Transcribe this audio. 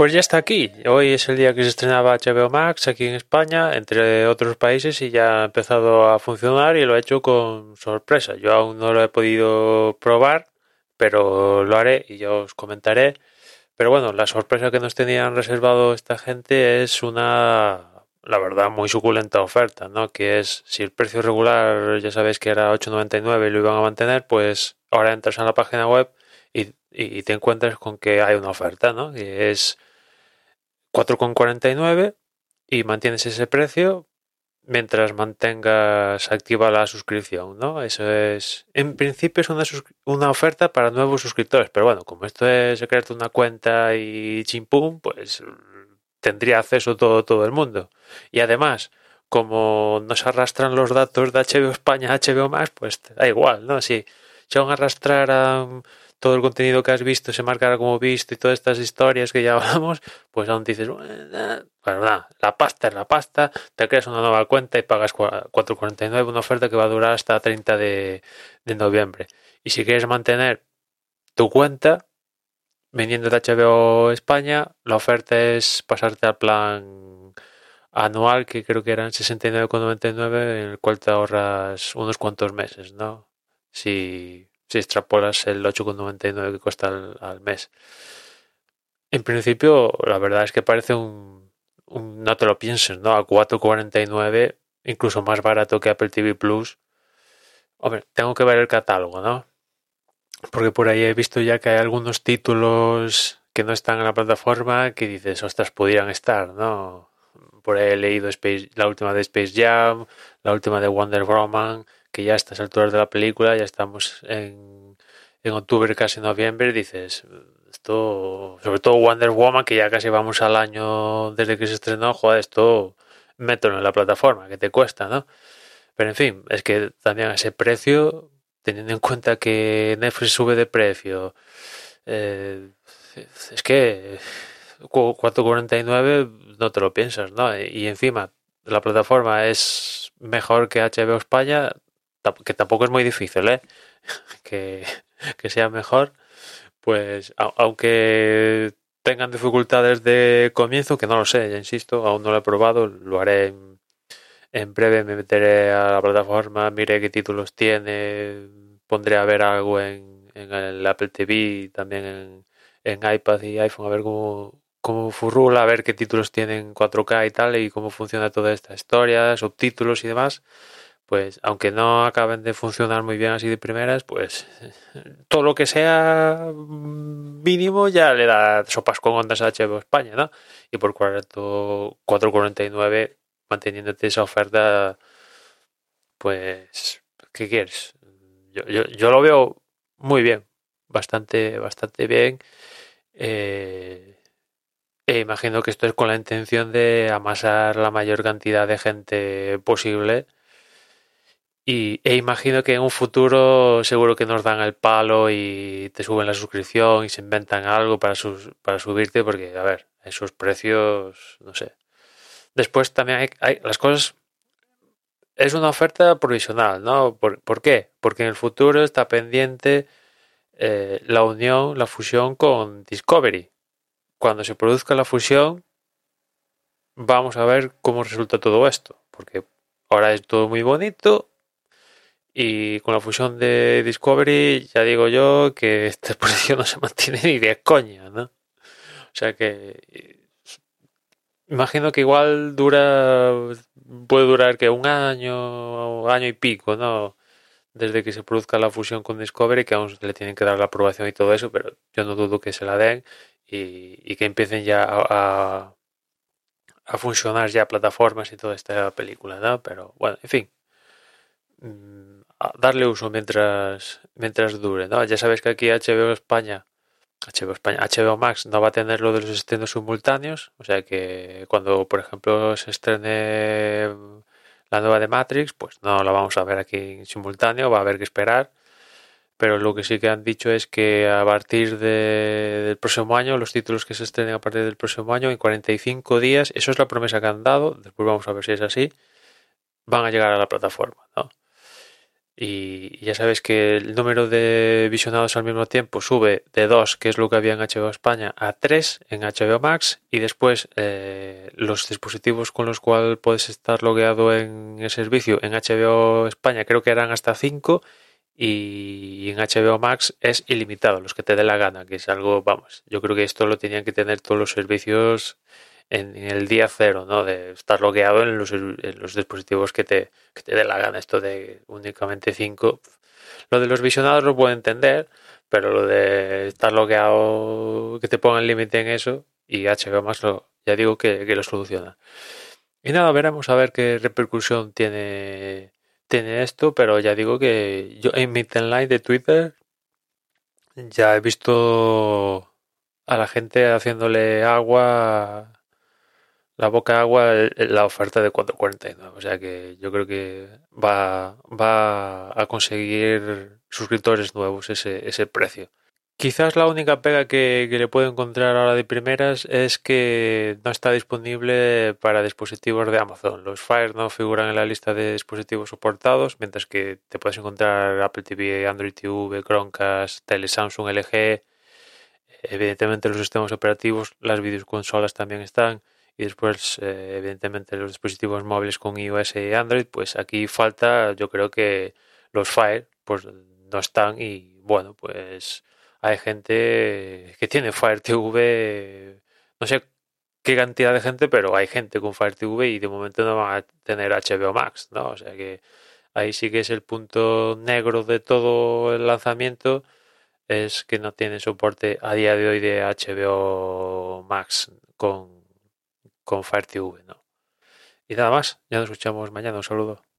Pues ya está aquí. Hoy es el día que se estrenaba HBO Max aquí en España, entre otros países, y ya ha empezado a funcionar y lo he hecho con sorpresa. Yo aún no lo he podido probar, pero lo haré y ya os comentaré. Pero bueno, la sorpresa que nos tenían reservado esta gente es una, la verdad, muy suculenta oferta, ¿no? Que es, si el precio regular ya sabéis que era 8,99 y lo iban a mantener, pues ahora entras a la página web y, y te encuentras con que hay una oferta, ¿no? Que es 4,49 y mantienes ese precio mientras mantengas activa la suscripción, ¿no? Eso es, en principio es una, una oferta para nuevos suscriptores, pero bueno, como esto es crearte una cuenta y chimpum, pues tendría acceso todo, todo el mundo. Y además, como nos arrastran los datos de HBO España a HBO Max, pues da igual, ¿no? Si, si aún arrastraran todo el contenido que has visto se marcará como visto y todas estas historias que ya hablamos, pues aún dices, bueno, la pasta es la pasta, te creas una nueva cuenta y pagas 4.49, una oferta que va a durar hasta 30 de, de noviembre. Y si quieres mantener tu cuenta, vendiendo de HBO España, la oferta es pasarte al plan anual, que creo que eran 69,99, en el cual te ahorras unos cuantos meses, ¿no? Si si extrapolas el 8,99 que cuesta al, mes. En principio, la verdad es que parece un, no te lo pienses, ¿no? A 4,49, incluso más barato que Apple TV Plus. Hombre, tengo que ver el catálogo, ¿no? Porque por ahí he visto ya que hay algunos títulos que no están en la plataforma que dices, ostras, pudieran estar, ¿no? Por ahí he leído Space, la última de Space Jam, la última de Wonder Woman, que ya a estas alturas de la película, ya estamos en, en octubre, casi noviembre, dices, esto, sobre todo Wonder Woman, que ya casi vamos al año desde que se estrenó, joder, esto mételo en la plataforma, que te cuesta, ¿no? Pero en fin, es que también ese precio, teniendo en cuenta que Netflix sube de precio, eh, es que 4.49 no te lo piensas, ¿no? Y encima la plataforma es mejor que HBO España, que tampoco es muy difícil, ¿eh? que, sea mejor, pues aunque tengan dificultades de comienzo, que no lo sé, ya insisto, aún no lo he probado, lo haré en, breve, me meteré a la plataforma, miré qué títulos tiene, pondré a ver algo en, en el Apple TV, también en, en iPad y iPhone, a ver cómo, cómo furrula, a ver qué títulos tienen 4K y tal, y cómo funciona toda esta historia, subtítulos y demás pues aunque no acaben de funcionar muy bien así de primeras, pues todo lo que sea mínimo ya le da sopas con ondas a HBO España, ¿no? Y por 4.49 manteniéndote esa oferta, pues, ¿qué quieres? Yo, yo, yo lo veo muy bien, bastante, bastante bien. Eh, e imagino que esto es con la intención de amasar la mayor cantidad de gente posible y, e imagino que en un futuro seguro que nos dan el palo y te suben la suscripción y se inventan algo para, sus, para subirte, porque, a ver, esos precios, no sé. Después también hay, las cosas. Es una oferta provisional, ¿no? ¿Por, ¿por qué? Porque en el futuro está pendiente eh, la unión, la fusión con Discovery. Cuando se produzca la fusión, vamos a ver cómo resulta todo esto. Porque ahora es todo muy bonito, y con la fusión de Discovery, ya digo yo que esta exposición no se mantiene ni de coña, ¿no? O sea que imagino que igual dura, puede durar que un año, año y pico, ¿no? Desde que se produzca la fusión con Discovery, que aún le tienen que dar la aprobación y todo eso, pero yo no dudo que se la den y, que empiecen ya a, a funcionar ya plataformas y toda esta película, ¿no? Pero bueno, en fin mm, darle uso mientras, mientras dure, ¿no? Ya sabéis que aquí HBO España, HBO España, HBO Max no va a tener lo de los estrenos simultáneos, o sea que cuando, por ejemplo, se estrene la nueva de Matrix, pues no la vamos a ver aquí en simultáneo, va a haber que esperar. Pero lo que sí que han dicho es que a partir del próximo año, los títulos que se estrenen a partir del próximo año, en 45 días, eso es la promesa que han dado, después vamos a ver si es así, van a llegar a la plataforma, ¿no? Y ya sabes que el número de visionados al mismo tiempo sube de 2, que es lo que había en HBO España, a 3 en HBO Max y después eh, los dispositivos con los cuales puedes estar logueado en el servicio en HBO España creo que eran hasta 5 y en HBO Max es ilimitado, los que te dé la gana, que es algo, vamos, yo creo que esto lo tenían que tener todos los servicios en, el día cero, ¿no? De estar logueado en los, dispositivos que te, que te dé. Esto de únicamente 5. Lo de los visionados lo puedo entender, pero lo de estar logueado, que te pongan límite en eso, y HBO Max lo, ya digo que, que lo soluciona. Y nada, veremos a ver qué repercusión tiene, tiene esto, pero ya digo que yo en mi timeline de Twitter ya he visto a la gente haciéndole agua la boca agua la oferta de 4.49. O sea que yo creo que va, va a conseguir suscriptores nuevos ese, ese precio. Quizás la única pega que, le puedo encontrar ahora de primeras es que no está disponible para dispositivos de Amazon. Los Fire no figuran en la lista de dispositivos soportados, mientras que te puedes encontrar Apple TV, Android TV, Chromecast, Tele Samsung, LG. Evidentemente los sistemas operativos, las videoconsolas también están y después eh, evidentemente los dispositivos móviles con iOS y Android pues aquí falta yo creo que los Fire pues no están y bueno pues hay gente que tiene Fire TV no sé qué cantidad de gente pero hay gente con Fire TV y de momento no van a tener HBO Max no o sea que ahí sí que es el punto negro de todo el lanzamiento es que no tiene soporte a día de hoy de HBO Max con con Fire TV, ¿no? Y nada más, ya nos escuchamos mañana, un saludo.